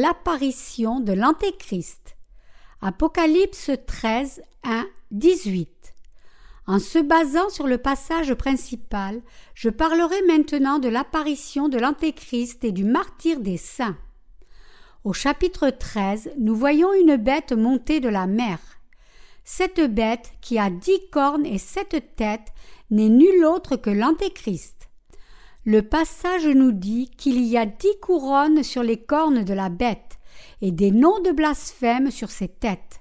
L'apparition de l'Antéchrist. Apocalypse 13, 1, 18. En se basant sur le passage principal, je parlerai maintenant de l'apparition de l'Antéchrist et du martyr des saints. Au chapitre 13, nous voyons une bête montée de la mer. Cette bête, qui a dix cornes et sept têtes, n'est nulle autre que l'Antéchrist. Le passage nous dit qu'il y a dix couronnes sur les cornes de la bête et des noms de blasphème sur ses têtes.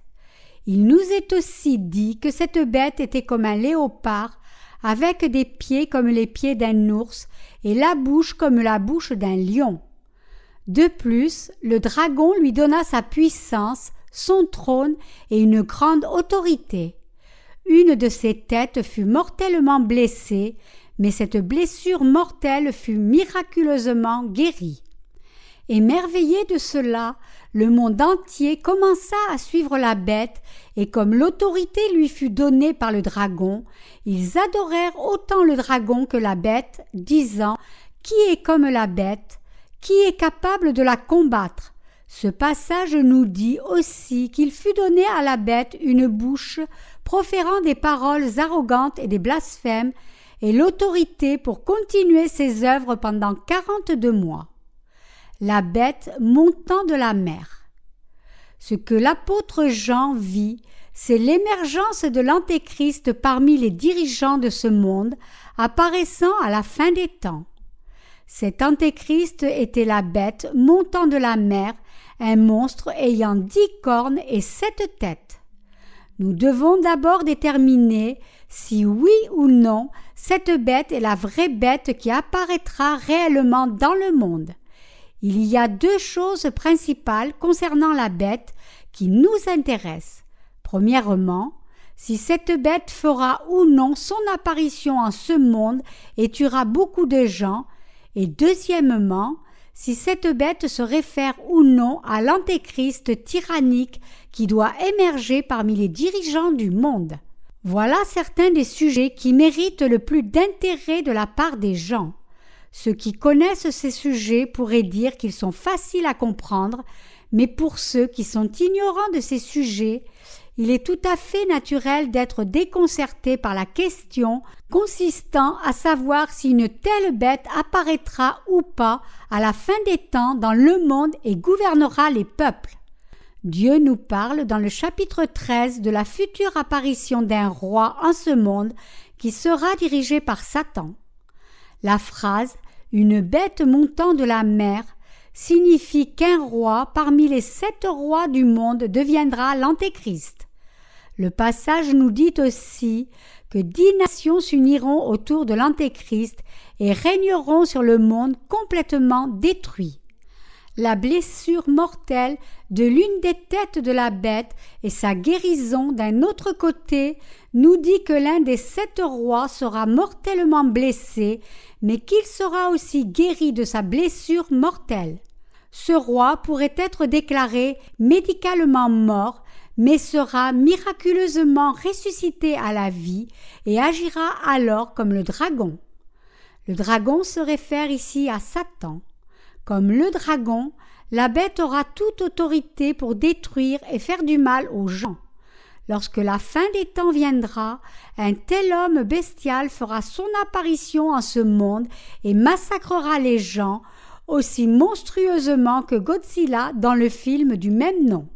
Il nous est aussi dit que cette bête était comme un léopard, avec des pieds comme les pieds d'un ours et la bouche comme la bouche d'un lion. De plus, le dragon lui donna sa puissance, son trône et une grande autorité. Une de ses têtes fut mortellement blessée, mais cette blessure mortelle fut miraculeusement guérie. Émerveillé de cela, le monde entier commença à suivre la bête, et comme l'autorité lui fut donnée par le dragon, ils adorèrent autant le dragon que la bête, disant Qui est comme la bête? Qui est capable de la combattre? Ce passage nous dit aussi qu'il fut donné à la bête une bouche proférant des paroles arrogantes et des blasphèmes, et l'autorité pour continuer ses œuvres pendant quarante-deux mois. La bête montant de la mer. Ce que l'apôtre Jean vit, c'est l'émergence de l'Antéchrist parmi les dirigeants de ce monde, apparaissant à la fin des temps. Cet Antéchrist était la bête montant de la mer, un monstre ayant dix cornes et sept têtes. Nous devons d'abord déterminer si oui ou non cette bête est la vraie bête qui apparaîtra réellement dans le monde. Il y a deux choses principales concernant la bête qui nous intéressent. Premièrement, si cette bête fera ou non son apparition en ce monde et tuera beaucoup de gens, et deuxièmement, si cette bête se réfère ou non à l'antéchrist tyrannique qui doit émerger parmi les dirigeants du monde. Voilà certains des sujets qui méritent le plus d'intérêt de la part des gens. Ceux qui connaissent ces sujets pourraient dire qu'ils sont faciles à comprendre, mais pour ceux qui sont ignorants de ces sujets, il est tout à fait naturel d'être déconcerté par la question consistant à savoir si une telle bête apparaîtra ou pas à la fin des temps dans le monde et gouvernera les peuples. Dieu nous parle dans le chapitre 13 de la future apparition d'un roi en ce monde qui sera dirigé par Satan. La phrase Une bête montant de la mer signifie qu'un roi parmi les sept rois du monde deviendra l'Antéchrist. Le passage nous dit aussi que dix nations s'uniront autour de l'Antéchrist et régneront sur le monde complètement détruit la blessure mortelle de l'une des têtes de la bête et sa guérison d'un autre côté nous dit que l'un des sept rois sera mortellement blessé, mais qu'il sera aussi guéri de sa blessure mortelle. Ce roi pourrait être déclaré médicalement mort, mais sera miraculeusement ressuscité à la vie et agira alors comme le dragon. Le dragon se réfère ici à Satan. Comme le dragon, la bête aura toute autorité pour détruire et faire du mal aux gens. Lorsque la fin des temps viendra, un tel homme bestial fera son apparition en ce monde et massacrera les gens aussi monstrueusement que Godzilla dans le film du même nom.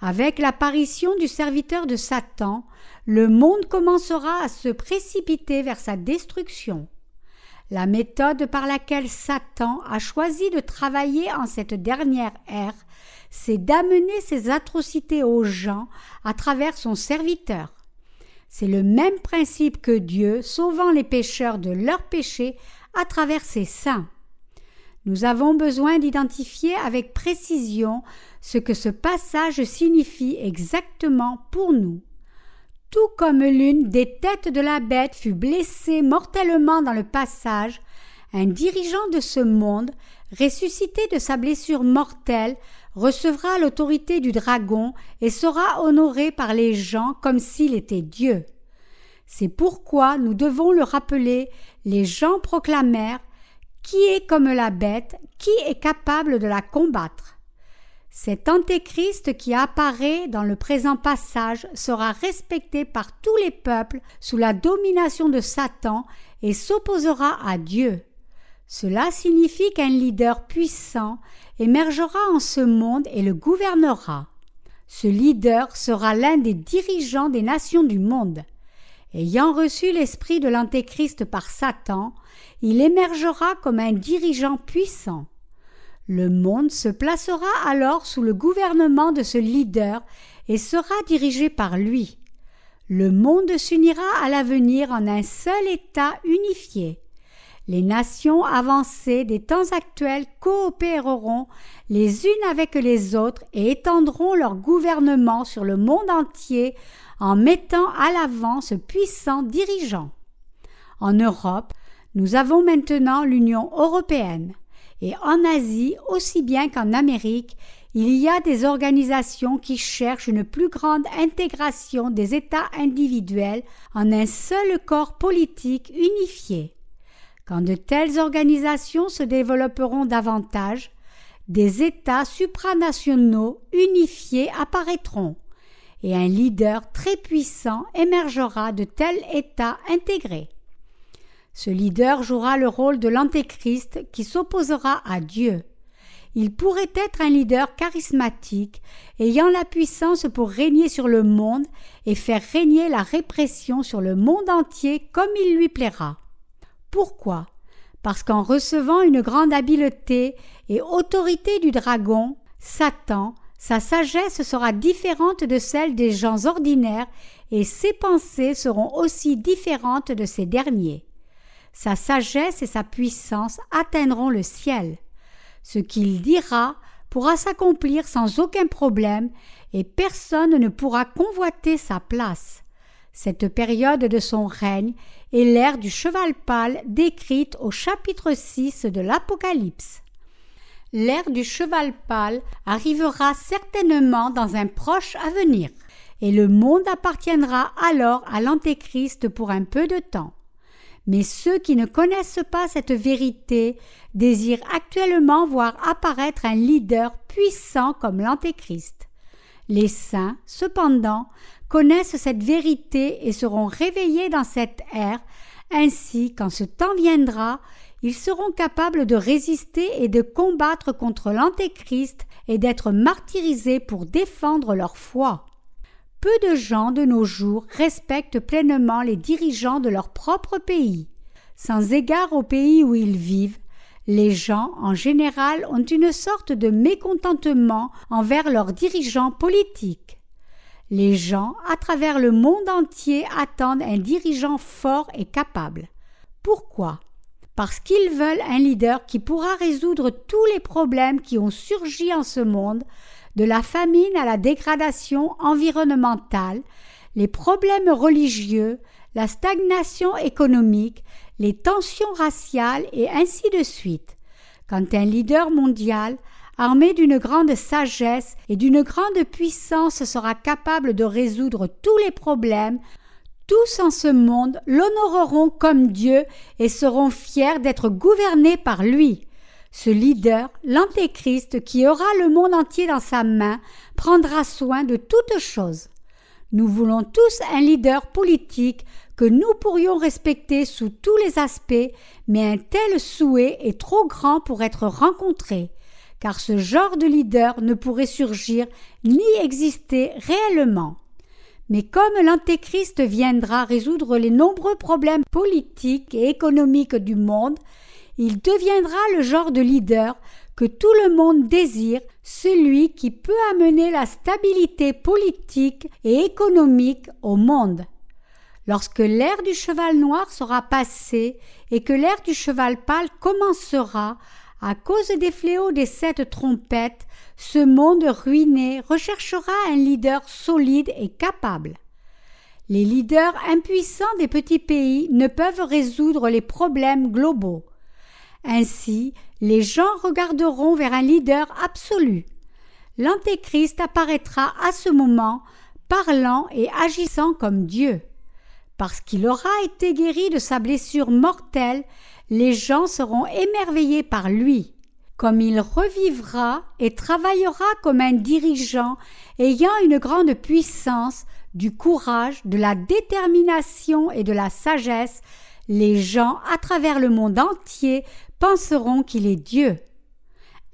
Avec l'apparition du serviteur de Satan, le monde commencera à se précipiter vers sa destruction. La méthode par laquelle Satan a choisi de travailler en cette dernière ère, c'est d'amener ses atrocités aux gens à travers son serviteur. C'est le même principe que Dieu sauvant les pécheurs de leurs péchés à travers ses saints. Nous avons besoin d'identifier avec précision ce que ce passage signifie exactement pour nous tout comme l'une des têtes de la bête fut blessée mortellement dans le passage, un dirigeant de ce monde, ressuscité de sa blessure mortelle, recevra l'autorité du dragon et sera honoré par les gens comme s'il était Dieu. C'est pourquoi nous devons le rappeler, les gens proclamèrent Qui est comme la bête? Qui est capable de la combattre? Cet antéchrist qui apparaît dans le présent passage sera respecté par tous les peuples sous la domination de Satan et s'opposera à Dieu. Cela signifie qu'un leader puissant émergera en ce monde et le gouvernera. Ce leader sera l'un des dirigeants des nations du monde. Ayant reçu l'esprit de l'Antéchrist par Satan, il émergera comme un dirigeant puissant. Le monde se placera alors sous le gouvernement de ce leader et sera dirigé par lui. Le monde s'unira à l'avenir en un seul État unifié. Les nations avancées des temps actuels coopéreront les unes avec les autres et étendront leur gouvernement sur le monde entier en mettant à l'avant ce puissant dirigeant. En Europe, nous avons maintenant l'Union européenne, et en Asie aussi bien qu'en Amérique, il y a des organisations qui cherchent une plus grande intégration des États individuels en un seul corps politique unifié. Quand de telles organisations se développeront davantage, des États supranationaux unifiés apparaîtront, et un leader très puissant émergera de tels États intégrés. Ce leader jouera le rôle de l'antéchrist qui s'opposera à Dieu. Il pourrait être un leader charismatique, ayant la puissance pour régner sur le monde et faire régner la répression sur le monde entier comme il lui plaira. Pourquoi? Parce qu'en recevant une grande habileté et autorité du dragon, Satan sa sagesse sera différente de celle des gens ordinaires et ses pensées seront aussi différentes de ces derniers. Sa sagesse et sa puissance atteindront le ciel. Ce qu'il dira pourra s'accomplir sans aucun problème et personne ne pourra convoiter sa place. Cette période de son règne est l'ère du cheval pâle décrite au chapitre 6 de l'Apocalypse l'ère du cheval pâle arrivera certainement dans un proche avenir, et le monde appartiendra alors à l'Antéchrist pour un peu de temps. Mais ceux qui ne connaissent pas cette vérité désirent actuellement voir apparaître un leader puissant comme l'Antéchrist. Les saints, cependant, connaissent cette vérité et seront réveillés dans cette ère, ainsi quand ce temps viendra, ils seront capables de résister et de combattre contre l'Antéchrist et d'être martyrisés pour défendre leur foi. Peu de gens de nos jours respectent pleinement les dirigeants de leur propre pays. Sans égard au pays où ils vivent, les gens en général ont une sorte de mécontentement envers leurs dirigeants politiques. Les gens à travers le monde entier attendent un dirigeant fort et capable. Pourquoi? Parce qu'ils veulent un leader qui pourra résoudre tous les problèmes qui ont surgi en ce monde, de la famine à la dégradation environnementale, les problèmes religieux, la stagnation économique, les tensions raciales et ainsi de suite. Quand un leader mondial, armé d'une grande sagesse et d'une grande puissance, sera capable de résoudre tous les problèmes, tous en ce monde l'honoreront comme Dieu et seront fiers d'être gouvernés par lui. Ce leader, l'Antéchrist, qui aura le monde entier dans sa main, prendra soin de toutes choses. Nous voulons tous un leader politique que nous pourrions respecter sous tous les aspects, mais un tel souhait est trop grand pour être rencontré, car ce genre de leader ne pourrait surgir ni exister réellement. Mais comme l'Antéchrist viendra résoudre les nombreux problèmes politiques et économiques du monde, il deviendra le genre de leader que tout le monde désire, celui qui peut amener la stabilité politique et économique au monde. Lorsque l'ère du cheval noir sera passée et que l'ère du cheval pâle commencera, à cause des fléaux des sept trompettes, ce monde ruiné recherchera un leader solide et capable. Les leaders impuissants des petits pays ne peuvent résoudre les problèmes globaux. Ainsi, les gens regarderont vers un leader absolu. L'Antéchrist apparaîtra à ce moment, parlant et agissant comme Dieu. Parce qu'il aura été guéri de sa blessure mortelle, les gens seront émerveillés par lui, comme il revivra et travaillera comme un dirigeant ayant une grande puissance, du courage, de la détermination et de la sagesse, les gens à travers le monde entier penseront qu'il est Dieu.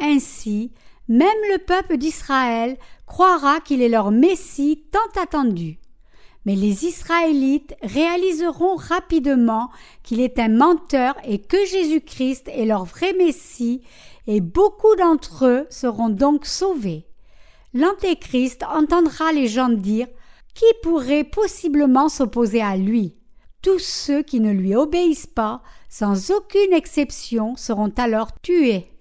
Ainsi, même le peuple d'Israël croira qu'il est leur Messie tant attendu. Mais les Israélites réaliseront rapidement qu'il est un menteur et que Jésus-Christ est leur vrai Messie, et beaucoup d'entre eux seront donc sauvés. L'Antéchrist entendra les gens dire Qui pourrait possiblement s'opposer à lui? Tous ceux qui ne lui obéissent pas, sans aucune exception, seront alors tués.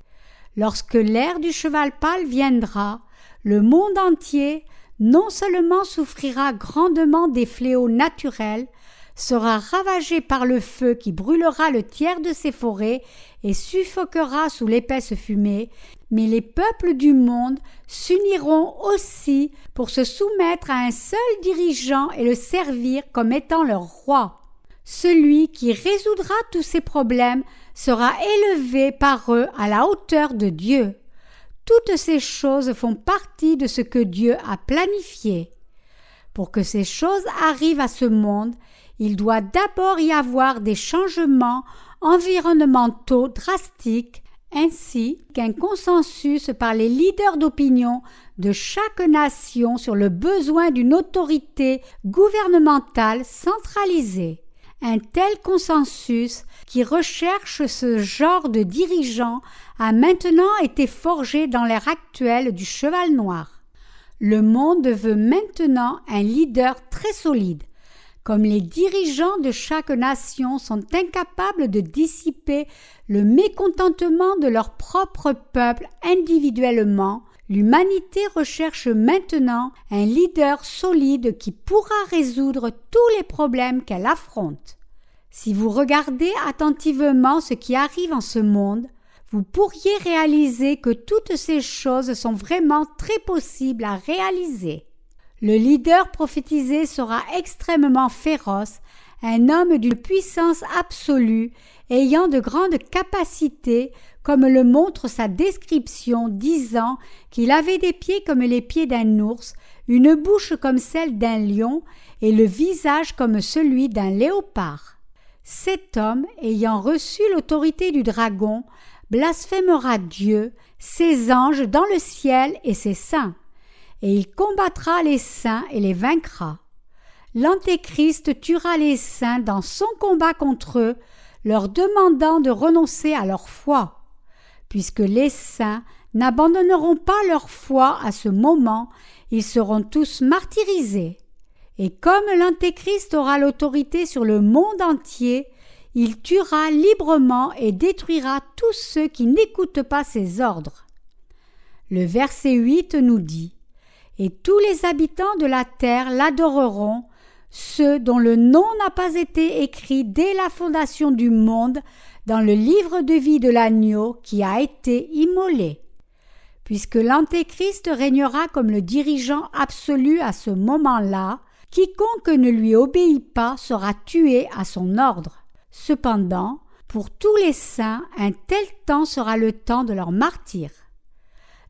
Lorsque l'ère du cheval pâle viendra, le monde entier non seulement souffrira grandement des fléaux naturels, sera ravagé par le feu qui brûlera le tiers de ses forêts et suffoquera sous l'épaisse fumée, mais les peuples du monde s'uniront aussi pour se soumettre à un seul dirigeant et le servir comme étant leur roi. Celui qui résoudra tous ces problèmes sera élevé par eux à la hauteur de Dieu. Toutes ces choses font partie de ce que Dieu a planifié. Pour que ces choses arrivent à ce monde, il doit d'abord y avoir des changements environnementaux drastiques ainsi qu'un consensus par les leaders d'opinion de chaque nation sur le besoin d'une autorité gouvernementale centralisée. Un tel consensus qui recherche ce genre de dirigeant a maintenant été forgé dans l'ère actuelle du cheval noir. Le monde veut maintenant un leader très solide. Comme les dirigeants de chaque nation sont incapables de dissiper le mécontentement de leur propre peuple individuellement, L'humanité recherche maintenant un leader solide qui pourra résoudre tous les problèmes qu'elle affronte. Si vous regardez attentivement ce qui arrive en ce monde, vous pourriez réaliser que toutes ces choses sont vraiment très possibles à réaliser. Le leader prophétisé sera extrêmement féroce, un homme d'une puissance absolue, ayant de grandes capacités, comme le montre sa description, disant qu'il avait des pieds comme les pieds d'un ours, une bouche comme celle d'un lion, et le visage comme celui d'un léopard. Cet homme, ayant reçu l'autorité du dragon, blasphémera Dieu, ses anges dans le ciel et ses saints, et il combattra les saints et les vaincra. L'Antéchrist tuera les saints dans son combat contre eux, leur demandant de renoncer à leur foi puisque les saints n'abandonneront pas leur foi à ce moment, ils seront tous martyrisés. Et comme l'Antéchrist aura l'autorité sur le monde entier, il tuera librement et détruira tous ceux qui n'écoutent pas ses ordres. Le verset 8 nous dit Et tous les habitants de la terre l'adoreront, ceux dont le nom n'a pas été écrit dès la fondation du monde dans le livre de vie de l'agneau qui a été immolé. Puisque l'Antéchrist régnera comme le dirigeant absolu à ce moment-là, quiconque ne lui obéit pas sera tué à son ordre. Cependant, pour tous les saints, un tel temps sera le temps de leur martyr.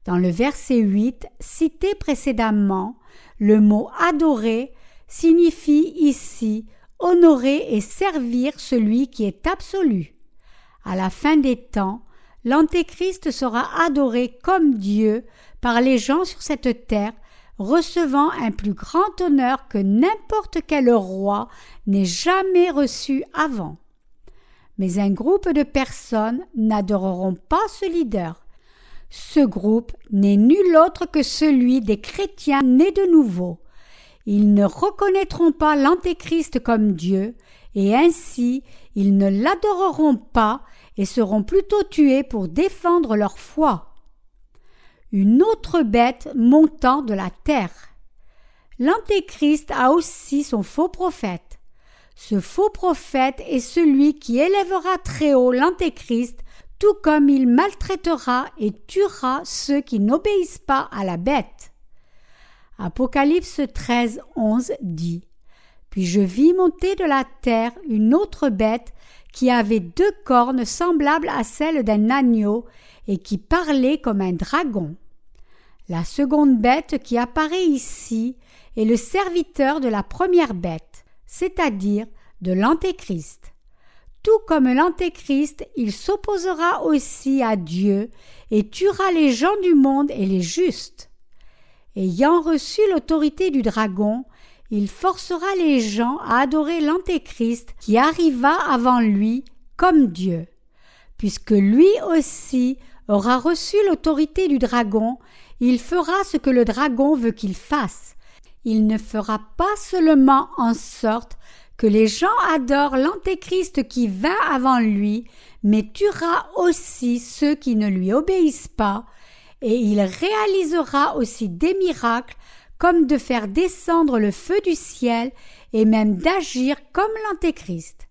Dans le verset 8, cité précédemment, le mot adorer signifie ici honorer et servir celui qui est absolu. À la fin des temps, l'Antéchrist sera adoré comme Dieu par les gens sur cette terre, recevant un plus grand honneur que n'importe quel roi n'ait jamais reçu avant. Mais un groupe de personnes n'adoreront pas ce leader. Ce groupe n'est nul autre que celui des chrétiens nés de nouveau. Ils ne reconnaîtront pas l'Antéchrist comme Dieu, et ainsi ils ne l'adoreront pas et seront plutôt tués pour défendre leur foi. Une autre bête montant de la terre. L'Antéchrist a aussi son faux prophète. Ce faux prophète est celui qui élèvera très haut l'Antéchrist, tout comme il maltraitera et tuera ceux qui n'obéissent pas à la bête. Apocalypse 13, 11 dit Puis je vis monter de la terre une autre bête qui avait deux cornes semblables à celles d'un agneau et qui parlait comme un dragon. La seconde bête qui apparaît ici est le serviteur de la première bête, c'est-à-dire de l'Antéchrist. Tout comme l'Antéchrist, il s'opposera aussi à Dieu et tuera les gens du monde et les justes. Ayant reçu l'autorité du dragon, il forcera les gens à adorer l'Antéchrist qui arriva avant lui comme Dieu. Puisque lui aussi aura reçu l'autorité du dragon, il fera ce que le dragon veut qu'il fasse. Il ne fera pas seulement en sorte que les gens adorent l'Antéchrist qui vint avant lui, mais tuera aussi ceux qui ne lui obéissent pas, et il réalisera aussi des miracles comme de faire descendre le feu du ciel et même d'agir comme l'Antéchrist.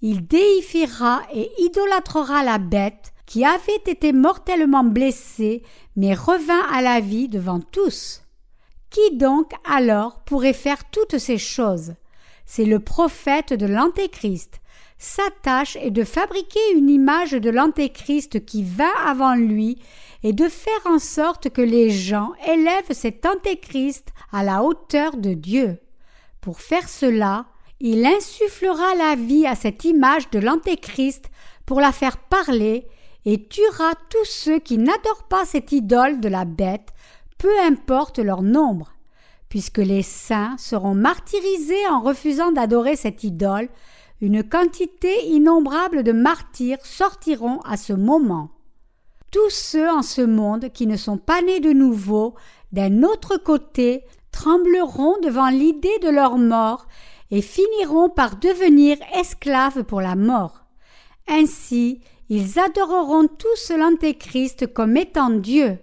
Il déifiera et idolâtrera la bête qui avait été mortellement blessée mais revint à la vie devant tous. Qui donc alors pourrait faire toutes ces choses? C'est le prophète de l'Antéchrist. Sa tâche est de fabriquer une image de l'Antéchrist qui vint avant lui et de faire en sorte que les gens élèvent cet Antéchrist à la hauteur de Dieu. Pour faire cela, il insufflera la vie à cette image de l'Antéchrist pour la faire parler et tuera tous ceux qui n'adorent pas cette idole de la bête, peu importe leur nombre. Puisque les saints seront martyrisés en refusant d'adorer cette idole, une quantité innombrable de martyrs sortiront à ce moment. Tous ceux en ce monde qui ne sont pas nés de nouveau, d'un autre côté, trembleront devant l'idée de leur mort et finiront par devenir esclaves pour la mort. Ainsi, ils adoreront tous l'Antéchrist comme étant Dieu.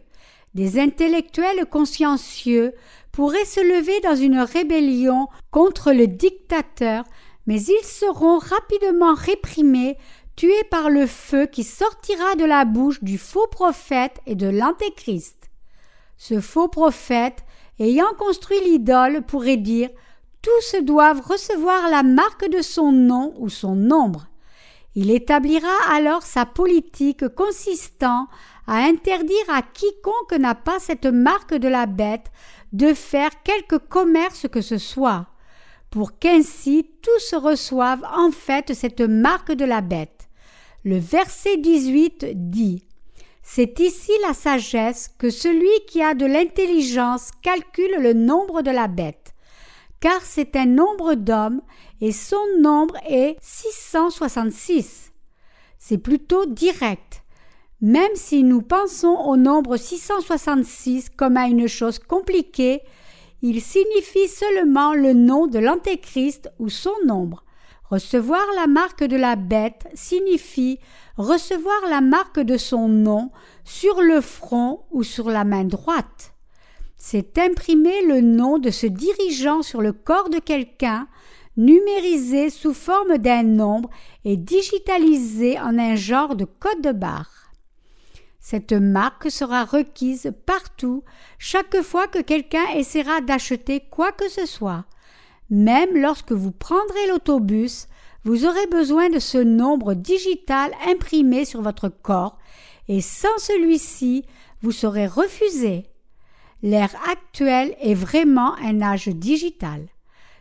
Des intellectuels consciencieux pourraient se lever dans une rébellion contre le dictateur, mais ils seront rapidement réprimés tué par le feu qui sortira de la bouche du faux prophète et de l'antéchrist. Ce faux prophète, ayant construit l'idole, pourrait dire Tous doivent recevoir la marque de son nom ou son nombre. Il établira alors sa politique consistant à interdire à quiconque n'a pas cette marque de la bête de faire quelque commerce que ce soit, pour qu'ainsi tous reçoivent en fait cette marque de la bête. Le verset 18 dit C'est ici la sagesse que celui qui a de l'intelligence calcule le nombre de la bête, car c'est un nombre d'hommes et son nombre est 666. C'est plutôt direct. Même si nous pensons au nombre 666 comme à une chose compliquée, il signifie seulement le nom de l'Antéchrist ou son nombre. Recevoir la marque de la bête signifie recevoir la marque de son nom sur le front ou sur la main droite. C'est imprimer le nom de ce dirigeant sur le corps de quelqu'un, numérisé sous forme d'un nombre et digitalisé en un genre de code de barre. Cette marque sera requise partout chaque fois que quelqu'un essaiera d'acheter quoi que ce soit. Même lorsque vous prendrez l'autobus, vous aurez besoin de ce nombre digital imprimé sur votre corps, et sans celui-ci, vous serez refusé. L'ère actuelle est vraiment un âge digital.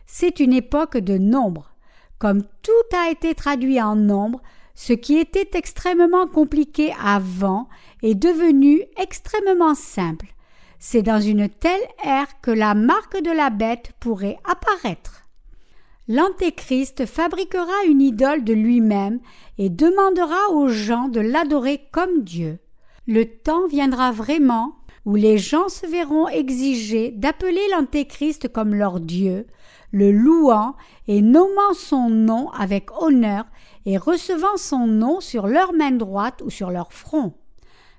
C'est une époque de nombre. Comme tout a été traduit en nombre, ce qui était extrêmement compliqué avant est devenu extrêmement simple. C'est dans une telle ère que la marque de la bête pourrait apparaître. L'Antéchrist fabriquera une idole de lui-même et demandera aux gens de l'adorer comme Dieu. Le temps viendra vraiment où les gens se verront exiger d'appeler l'Antéchrist comme leur Dieu, le louant et nommant son nom avec honneur et recevant son nom sur leur main droite ou sur leur front.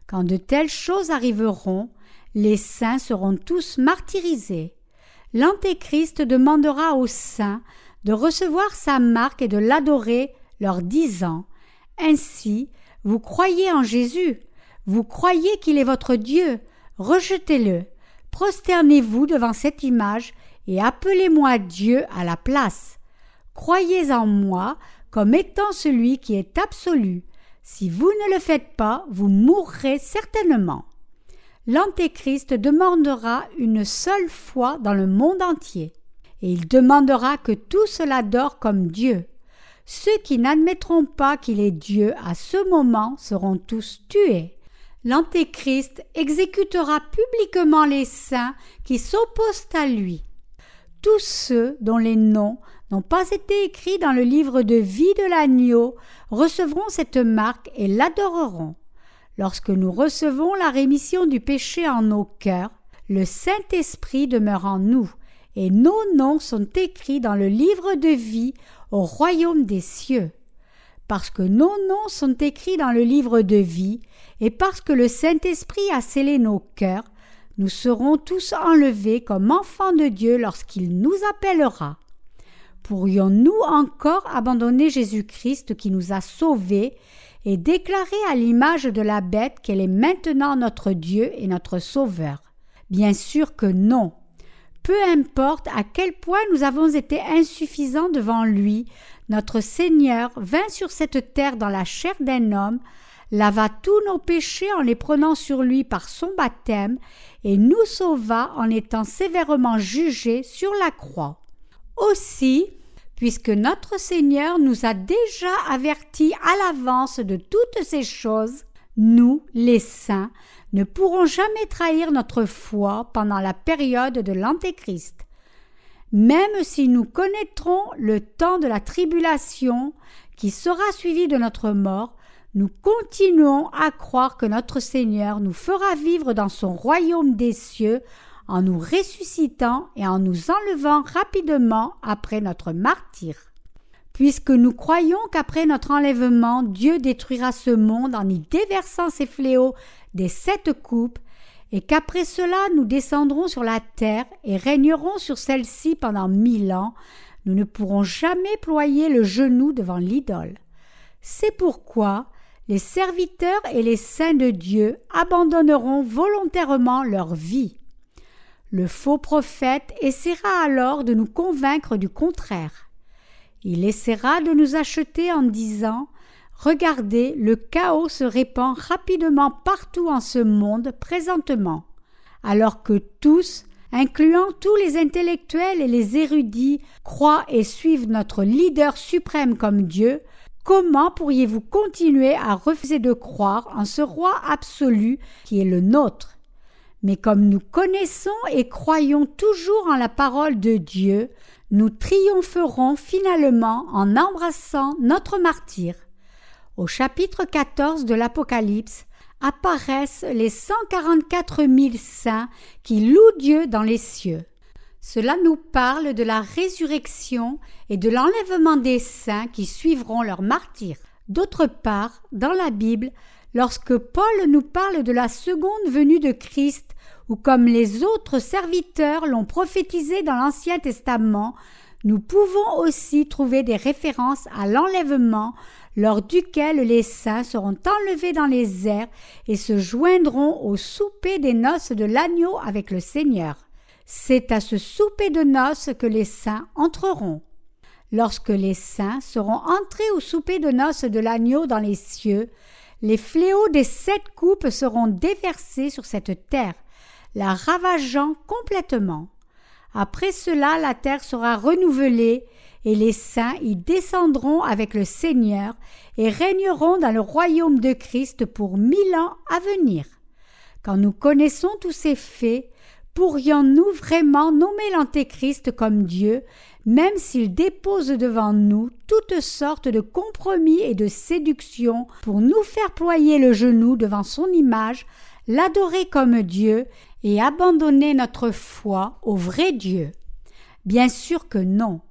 Quand de telles choses arriveront, les saints seront tous martyrisés. L'Antéchrist demandera aux saints de recevoir sa marque et de l'adorer, leur disant Ainsi, vous croyez en Jésus, vous croyez qu'il est votre Dieu, rejetez-le, prosternez-vous devant cette image et appelez-moi Dieu à la place. Croyez en moi comme étant celui qui est absolu. Si vous ne le faites pas, vous mourrez certainement. L'Antéchrist demandera une seule fois dans le monde entier, et il demandera que tous l'adorent comme Dieu. Ceux qui n'admettront pas qu'il est Dieu à ce moment seront tous tués. L'Antéchrist exécutera publiquement les saints qui s'opposent à lui. Tous ceux dont les noms n'ont pas été écrits dans le livre de vie de l'agneau recevront cette marque et l'adoreront. Lorsque nous recevons la rémission du péché en nos cœurs, le Saint-Esprit demeure en nous, et nos noms sont écrits dans le livre de vie au royaume des cieux. Parce que nos noms sont écrits dans le livre de vie, et parce que le Saint-Esprit a scellé nos cœurs, nous serons tous enlevés comme enfants de Dieu lorsqu'il nous appellera. Pourrions-nous encore abandonner Jésus-Christ qui nous a sauvés et déclarer à l'image de la bête qu'elle est maintenant notre Dieu et notre Sauveur Bien sûr que non. Peu importe à quel point nous avons été insuffisants devant lui, notre Seigneur vint sur cette terre dans la chair d'un homme, lava tous nos péchés en les prenant sur lui par son baptême, et nous sauva en étant sévèrement jugés sur la croix. Aussi, puisque notre Seigneur nous a déjà avertis à l'avance de toutes ces choses, nous, les saints, ne pourrons jamais trahir notre foi pendant la période de l'Antéchrist. Même si nous connaîtrons le temps de la tribulation qui sera suivi de notre mort, nous continuons à croire que notre Seigneur nous fera vivre dans son royaume des cieux en nous ressuscitant et en nous enlevant rapidement après notre martyr. Puisque nous croyons qu'après notre enlèvement, Dieu détruira ce monde en y déversant ses fléaux des sept coupes, et qu'après cela nous descendrons sur la terre et régnerons sur celle-ci pendant mille ans, nous ne pourrons jamais ployer le genou devant l'idole. C'est pourquoi les serviteurs et les saints de Dieu abandonneront volontairement leur vie. Le faux prophète essaiera alors de nous convaincre du contraire. Il essaiera de nous acheter en disant Regardez, le chaos se répand rapidement partout en ce monde présentement, alors que tous, incluant tous les intellectuels et les érudits, croient et suivent notre leader suprême comme Dieu, comment pourriez-vous continuer à refuser de croire en ce roi absolu qui est le nôtre? Mais comme nous connaissons et croyons toujours en la parole de Dieu, nous triompherons finalement en embrassant notre martyr. Au chapitre 14 de l'Apocalypse apparaissent les 144 000 saints qui louent Dieu dans les cieux. Cela nous parle de la résurrection et de l'enlèvement des saints qui suivront leur martyr. D'autre part, dans la Bible, lorsque Paul nous parle de la seconde venue de Christ, ou comme les autres serviteurs l'ont prophétisé dans l'Ancien Testament, nous pouvons aussi trouver des références à l'enlèvement lors duquel les saints seront enlevés dans les airs et se joindront au souper des noces de l'agneau avec le Seigneur. C'est à ce souper de noces que les saints entreront. Lorsque les saints seront entrés au souper de noces de l'agneau dans les cieux, les fléaux des sept coupes seront déversés sur cette terre, la ravageant complètement. Après cela, la terre sera renouvelée, et les saints y descendront avec le Seigneur et régneront dans le royaume de Christ pour mille ans à venir. Quand nous connaissons tous ces faits, pourrions-nous vraiment nommer l'Antéchrist comme Dieu, même s'il dépose devant nous toutes sortes de compromis et de séductions pour nous faire ployer le genou devant son image, l'adorer comme Dieu et abandonner notre foi au vrai Dieu? Bien sûr que non.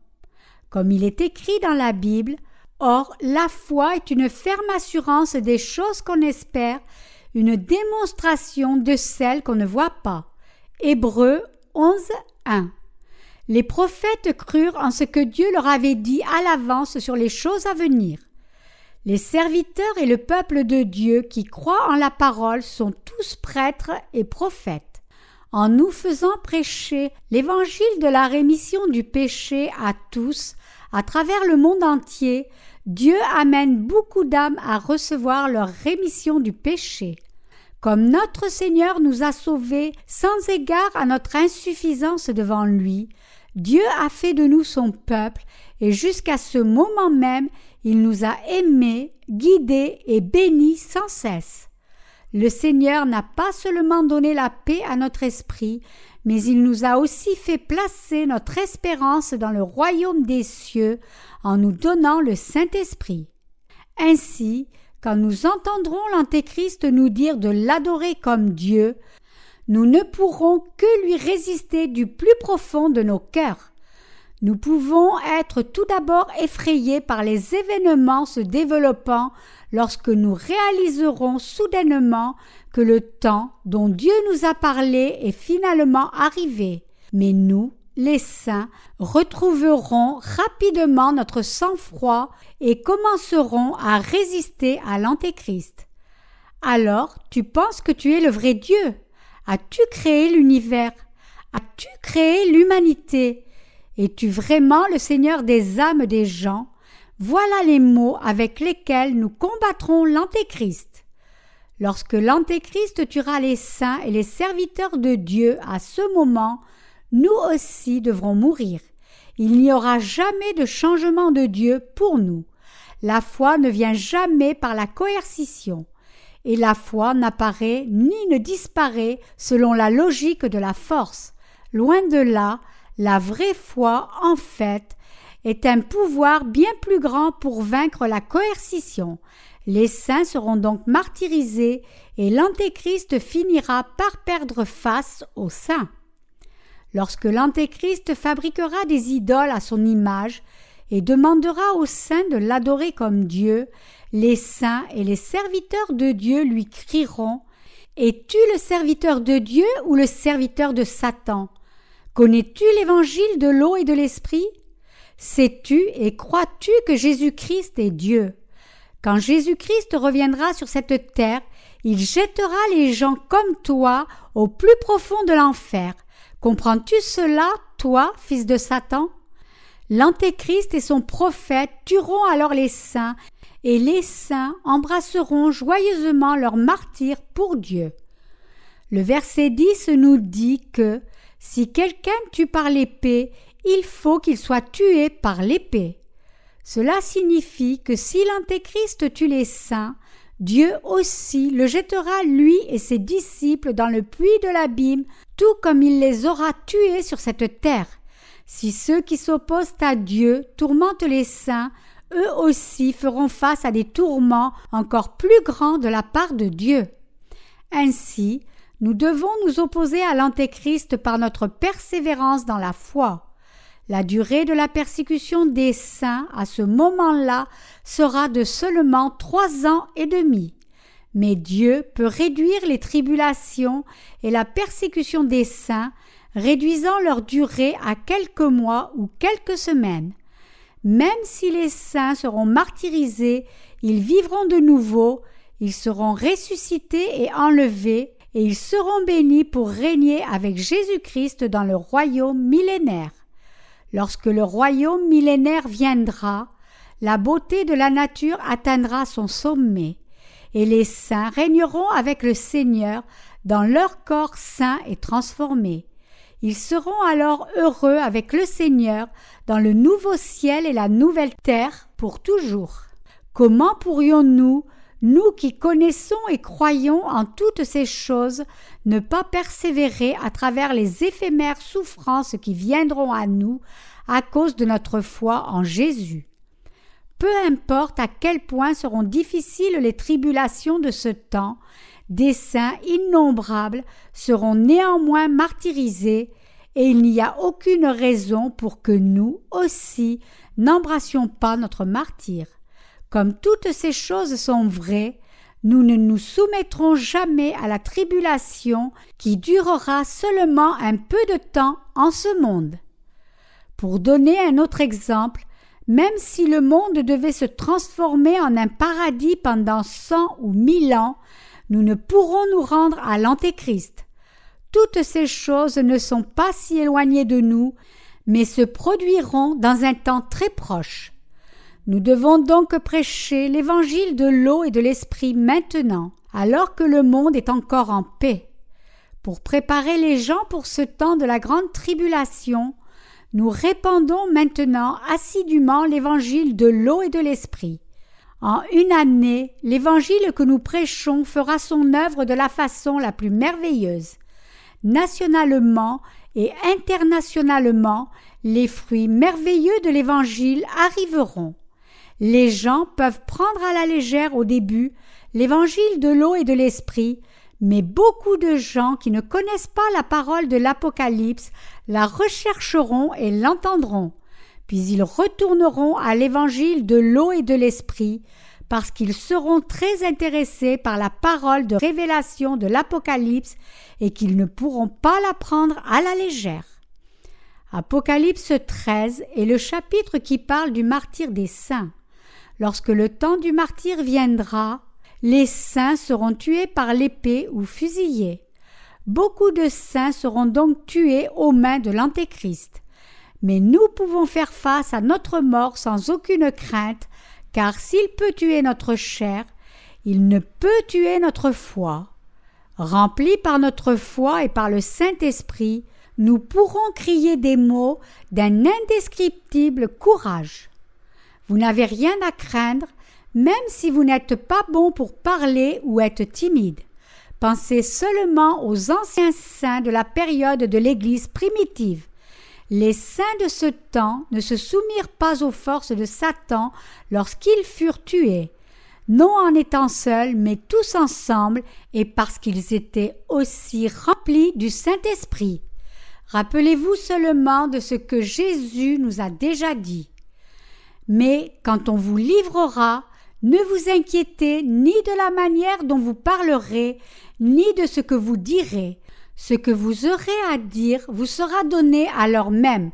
Comme il est écrit dans la Bible, Or, la foi est une ferme assurance des choses qu'on espère, une démonstration de celles qu'on ne voit pas. Hébreux 11, 1. Les prophètes crurent en ce que Dieu leur avait dit à l'avance sur les choses à venir. Les serviteurs et le peuple de Dieu qui croient en la parole sont tous prêtres et prophètes. En nous faisant prêcher l'évangile de la rémission du péché à tous, à travers le monde entier, Dieu amène beaucoup d'âmes à recevoir leur rémission du péché. Comme notre Seigneur nous a sauvés sans égard à notre insuffisance devant lui, Dieu a fait de nous son peuple et jusqu'à ce moment même il nous a aimés, guidés et bénis sans cesse. Le Seigneur n'a pas seulement donné la paix à notre esprit, mais il nous a aussi fait placer notre espérance dans le royaume des cieux en nous donnant le Saint-Esprit. Ainsi, quand nous entendrons l'Antéchrist nous dire de l'adorer comme Dieu, nous ne pourrons que lui résister du plus profond de nos cœurs. Nous pouvons être tout d'abord effrayés par les événements se développant lorsque nous réaliserons soudainement que le temps dont Dieu nous a parlé est finalement arrivé. Mais nous, les saints, retrouverons rapidement notre sang-froid et commencerons à résister à l'Antéchrist. Alors, tu penses que tu es le vrai Dieu? As-tu créé l'univers? As-tu créé l'humanité? Es-tu vraiment le Seigneur des âmes des gens? Voilà les mots avec lesquels nous combattrons l'Antéchrist. Lorsque l'Antéchrist tuera les saints et les serviteurs de Dieu à ce moment, nous aussi devrons mourir. Il n'y aura jamais de changement de Dieu pour nous. La foi ne vient jamais par la coercition et la foi n'apparaît ni ne disparaît selon la logique de la force. Loin de là, la vraie foi, en fait, est un pouvoir bien plus grand pour vaincre la coercition. Les saints seront donc martyrisés et l'Antéchrist finira par perdre face aux saints. Lorsque l'Antéchrist fabriquera des idoles à son image et demandera aux saints de l'adorer comme Dieu, les saints et les serviteurs de Dieu lui crieront Es-tu le serviteur de Dieu ou le serviteur de Satan? Connais-tu l'évangile de l'eau et de l'esprit? Sais-tu et crois-tu que Jésus-Christ est Dieu? Quand Jésus-Christ reviendra sur cette terre, il jettera les gens comme toi au plus profond de l'enfer. Comprends-tu cela, toi, fils de Satan? L'Antéchrist et son prophète tueront alors les saints et les saints embrasseront joyeusement leur martyr pour Dieu. Le verset 10 nous dit que si quelqu'un tue par l'épée, il faut qu'il soit tué par l'épée. Cela signifie que si l'Antéchrist tue les saints, Dieu aussi le jettera lui et ses disciples dans le puits de l'abîme, tout comme il les aura tués sur cette terre. Si ceux qui s'opposent à Dieu tourmentent les saints, eux aussi feront face à des tourments encore plus grands de la part de Dieu. Ainsi, nous devons nous opposer à l'Antéchrist par notre persévérance dans la foi. La durée de la persécution des saints à ce moment-là sera de seulement trois ans et demi. Mais Dieu peut réduire les tribulations et la persécution des saints, réduisant leur durée à quelques mois ou quelques semaines. Même si les saints seront martyrisés, ils vivront de nouveau, ils seront ressuscités et enlevés, et ils seront bénis pour régner avec Jésus-Christ dans le royaume millénaire. Lorsque le royaume millénaire viendra, la beauté de la nature atteindra son sommet, et les saints régneront avec le Seigneur dans leur corps saint et transformé. Ils seront alors heureux avec le Seigneur dans le nouveau ciel et la nouvelle terre pour toujours. Comment pourrions-nous, nous qui connaissons et croyons en toutes ces choses, ne pas persévérer à travers les éphémères souffrances qui viendront à nous à cause de notre foi en Jésus? Peu importe à quel point seront difficiles les tribulations de ce temps, des saints innombrables seront néanmoins martyrisés, et il n'y a aucune raison pour que nous aussi n'embrassions pas notre martyr. Comme toutes ces choses sont vraies, nous ne nous soumettrons jamais à la tribulation qui durera seulement un peu de temps en ce monde. Pour donner un autre exemple, même si le monde devait se transformer en un paradis pendant cent ou mille ans, nous ne pourrons nous rendre à l'Antéchrist. Toutes ces choses ne sont pas si éloignées de nous, mais se produiront dans un temps très proche. Nous devons donc prêcher l'évangile de l'eau et de l'esprit maintenant, alors que le monde est encore en paix. Pour préparer les gens pour ce temps de la grande tribulation, nous répandons maintenant assidûment l'évangile de l'eau et de l'esprit. En une année, l'évangile que nous prêchons fera son œuvre de la façon la plus merveilleuse. Nationalement et internationalement, les fruits merveilleux de l'évangile arriveront. Les gens peuvent prendre à la légère au début l'évangile de l'eau et de l'esprit, mais beaucoup de gens qui ne connaissent pas la parole de l'Apocalypse la rechercheront et l'entendront, puis ils retourneront à l'évangile de l'eau et de l'esprit, parce qu'ils seront très intéressés par la parole de révélation de l'Apocalypse et qu'ils ne pourront pas la prendre à la légère. Apocalypse 13 est le chapitre qui parle du martyr des saints. Lorsque le temps du martyr viendra, les saints seront tués par l'épée ou fusillés. Beaucoup de saints seront donc tués aux mains de l'Antéchrist. Mais nous pouvons faire face à notre mort sans aucune crainte, car s'il peut tuer notre chair, il ne peut tuer notre foi. Remplis par notre foi et par le Saint-Esprit, nous pourrons crier des mots d'un indescriptible courage. Vous n'avez rien à craindre, même si vous n'êtes pas bon pour parler ou être timide. Pensez seulement aux anciens saints de la période de l'Église primitive. Les saints de ce temps ne se soumirent pas aux forces de Satan lorsqu'ils furent tués, non en étant seuls, mais tous ensemble, et parce qu'ils étaient aussi remplis du Saint-Esprit. Rappelez-vous seulement de ce que Jésus nous a déjà dit. Mais quand on vous livrera, ne vous inquiétez ni de la manière dont vous parlerez, ni de ce que vous direz. Ce que vous aurez à dire vous sera donné à l'heure même,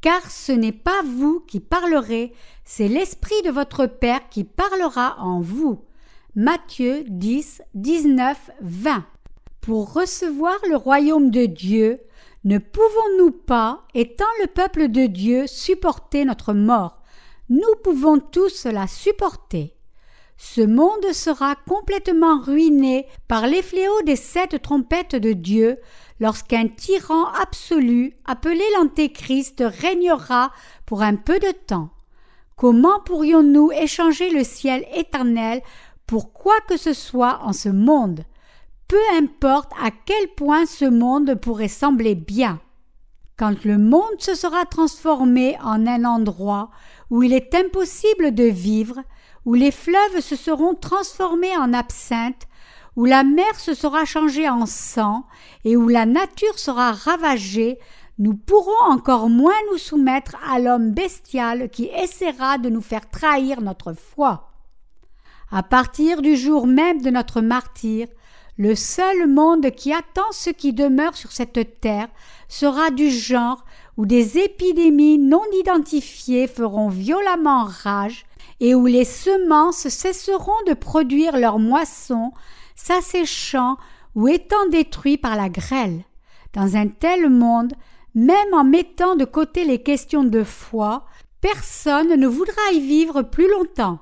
car ce n'est pas vous qui parlerez, c'est l'Esprit de votre Père qui parlera en vous. Matthieu 10, 19, 20. Pour recevoir le royaume de Dieu, ne pouvons-nous pas, étant le peuple de Dieu, supporter notre mort? Nous pouvons tous la supporter. Ce monde sera complètement ruiné par les fléaux des sept trompettes de Dieu lorsqu'un tyran absolu appelé l'Antéchrist régnera pour un peu de temps. Comment pourrions-nous échanger le ciel éternel pour quoi que ce soit en ce monde? Peu importe à quel point ce monde pourrait sembler bien. Quand le monde se sera transformé en un endroit où il est impossible de vivre, où les fleuves se seront transformés en absinthe, où la mer se sera changée en sang et où la nature sera ravagée, nous pourrons encore moins nous soumettre à l'homme bestial qui essaiera de nous faire trahir notre foi. À partir du jour même de notre martyr, le seul monde qui attend ceux qui demeurent sur cette terre sera du genre où des épidémies non identifiées feront violemment rage et où les semences cesseront de produire leurs moissons, s'asséchant ou étant détruits par la grêle. Dans un tel monde, même en mettant de côté les questions de foi, personne ne voudra y vivre plus longtemps.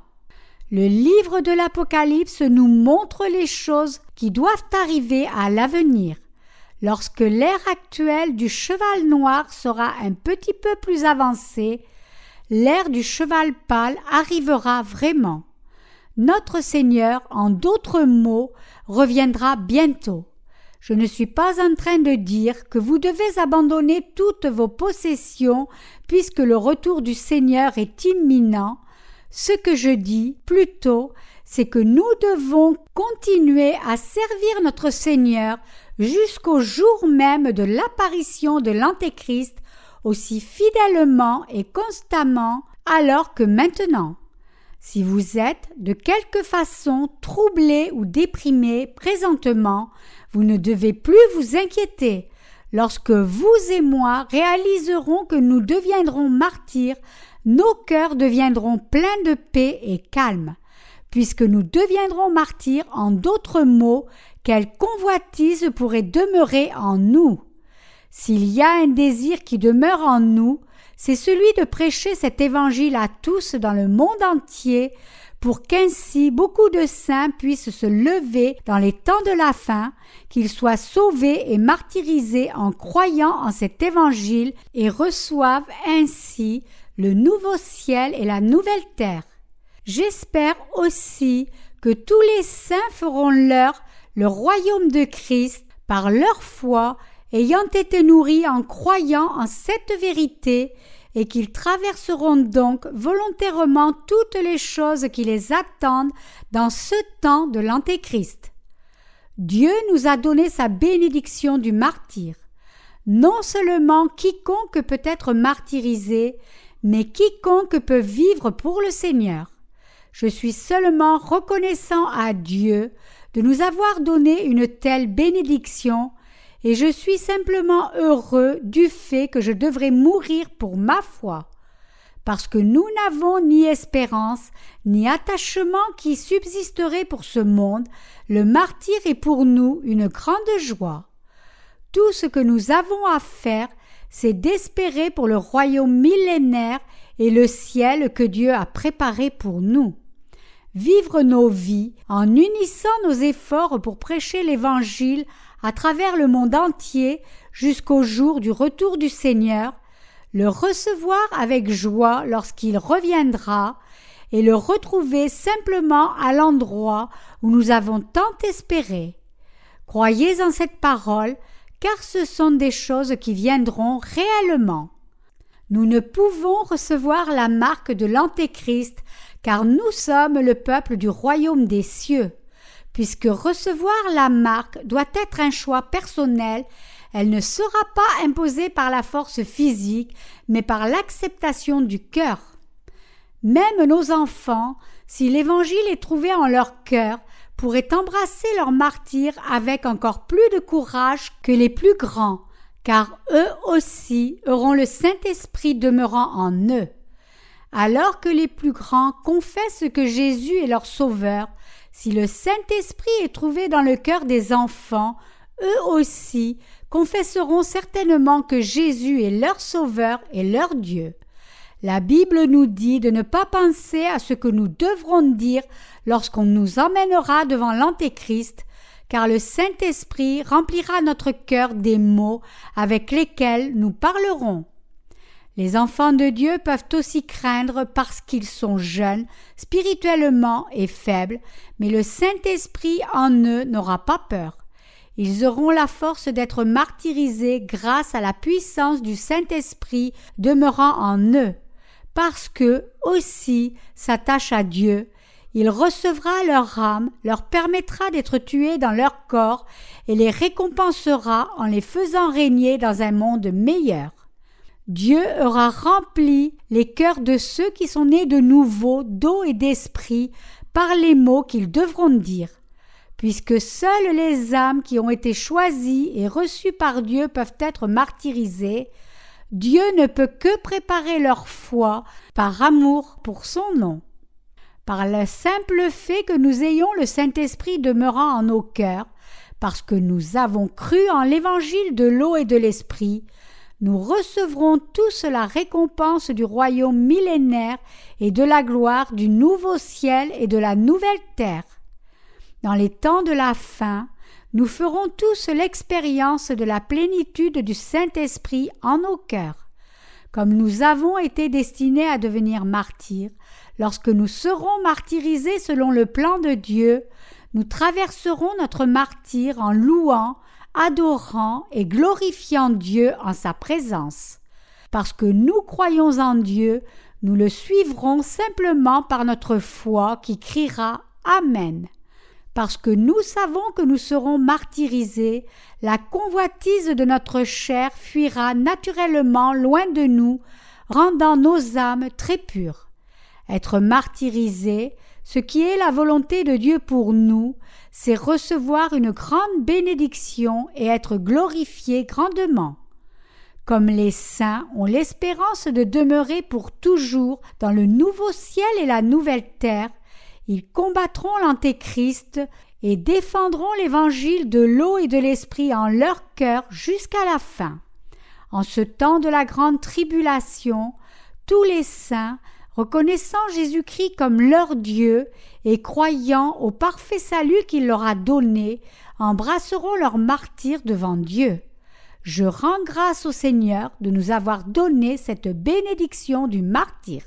Le livre de l'Apocalypse nous montre les choses qui doivent arriver à l'avenir. Lorsque l'ère actuelle du cheval noir sera un petit peu plus avancée, l'ère du cheval pâle arrivera vraiment. Notre Seigneur, en d'autres mots, reviendra bientôt. Je ne suis pas en train de dire que vous devez abandonner toutes vos possessions puisque le retour du Seigneur est imminent, ce que je dis plutôt, c'est que nous devons continuer à servir notre Seigneur jusqu'au jour même de l'apparition de l'Antéchrist aussi fidèlement et constamment alors que maintenant. Si vous êtes de quelque façon troublé ou déprimé présentement, vous ne devez plus vous inquiéter. Lorsque vous et moi réaliserons que nous deviendrons martyrs, nos cœurs deviendront pleins de paix et calme, puisque nous deviendrons martyrs en d'autres mots, quelle convoitise pourrait demeurer en nous? S'il y a un désir qui demeure en nous, c'est celui de prêcher cet évangile à tous dans le monde entier, pour qu'ainsi beaucoup de saints puissent se lever dans les temps de la fin, qu'ils soient sauvés et martyrisés en croyant en cet évangile et reçoivent ainsi le nouveau ciel et la nouvelle terre. J'espère aussi que tous les saints feront leur le royaume de Christ par leur foi, ayant été nourris en croyant en cette vérité, et qu'ils traverseront donc volontairement toutes les choses qui les attendent dans ce temps de l'Antéchrist. Dieu nous a donné sa bénédiction du martyr. Non seulement quiconque peut être martyrisé, mais quiconque peut vivre pour le Seigneur. Je suis seulement reconnaissant à Dieu de nous avoir donné une telle bénédiction, et je suis simplement heureux du fait que je devrais mourir pour ma foi, parce que nous n'avons ni espérance, ni attachement qui subsisterait pour ce monde, le martyr est pour nous une grande joie. Tout ce que nous avons à faire, c'est d'espérer pour le royaume millénaire et le ciel que Dieu a préparé pour nous vivre nos vies en unissant nos efforts pour prêcher l'Évangile à travers le monde entier jusqu'au jour du retour du Seigneur, le recevoir avec joie lorsqu'il reviendra, et le retrouver simplement à l'endroit où nous avons tant espéré. Croyez en cette parole, car ce sont des choses qui viendront réellement. Nous ne pouvons recevoir la marque de l'Antéchrist car nous sommes le peuple du royaume des cieux. Puisque recevoir la marque doit être un choix personnel, elle ne sera pas imposée par la force physique, mais par l'acceptation du cœur. Même nos enfants, si l'Évangile est trouvé en leur cœur, pourraient embrasser leur martyr avec encore plus de courage que les plus grands, car eux aussi auront le Saint-Esprit demeurant en eux. Alors que les plus grands confessent que Jésus est leur Sauveur, si le Saint-Esprit est trouvé dans le cœur des enfants, eux aussi confesseront certainement que Jésus est leur Sauveur et leur Dieu. La Bible nous dit de ne pas penser à ce que nous devrons dire lorsqu'on nous emmènera devant l'Antéchrist, car le Saint-Esprit remplira notre cœur des mots avec lesquels nous parlerons. Les enfants de Dieu peuvent aussi craindre parce qu'ils sont jeunes, spirituellement et faibles, mais le Saint-Esprit en eux n'aura pas peur. Ils auront la force d'être martyrisés grâce à la puissance du Saint-Esprit demeurant en eux, parce que aussi s'attachent à Dieu. Il recevra leur âme, leur permettra d'être tués dans leur corps et les récompensera en les faisant régner dans un monde meilleur. Dieu aura rempli les cœurs de ceux qui sont nés de nouveau d'eau et d'esprit par les mots qu'ils devront dire. Puisque seules les âmes qui ont été choisies et reçues par Dieu peuvent être martyrisées, Dieu ne peut que préparer leur foi par amour pour son nom. Par le simple fait que nous ayons le Saint-Esprit demeurant en nos cœurs, parce que nous avons cru en l'évangile de l'eau et de l'esprit, nous recevrons tous la récompense du royaume millénaire et de la gloire du nouveau ciel et de la nouvelle terre. Dans les temps de la fin, nous ferons tous l'expérience de la plénitude du Saint-Esprit en nos cœurs. Comme nous avons été destinés à devenir martyrs, lorsque nous serons martyrisés selon le plan de Dieu, nous traverserons notre martyr en louant, adorant et glorifiant Dieu en sa présence. Parce que nous croyons en Dieu, nous le suivrons simplement par notre foi qui criera Amen. Parce que nous savons que nous serons martyrisés, la convoitise de notre chair fuira naturellement loin de nous, rendant nos âmes très pures. Être martyrisé, ce qui est la volonté de Dieu pour nous, c'est recevoir une grande bénédiction et être glorifié grandement. Comme les saints ont l'espérance de demeurer pour toujours dans le nouveau ciel et la nouvelle terre, ils combattront l'Antéchrist et défendront l'évangile de l'eau et de l'esprit en leur cœur jusqu'à la fin. En ce temps de la grande tribulation, tous les saints, reconnaissant Jésus-Christ comme leur Dieu et croyant au parfait salut qu'il leur a donné, embrasseront leur martyr devant Dieu. Je rends grâce au Seigneur de nous avoir donné cette bénédiction du martyr.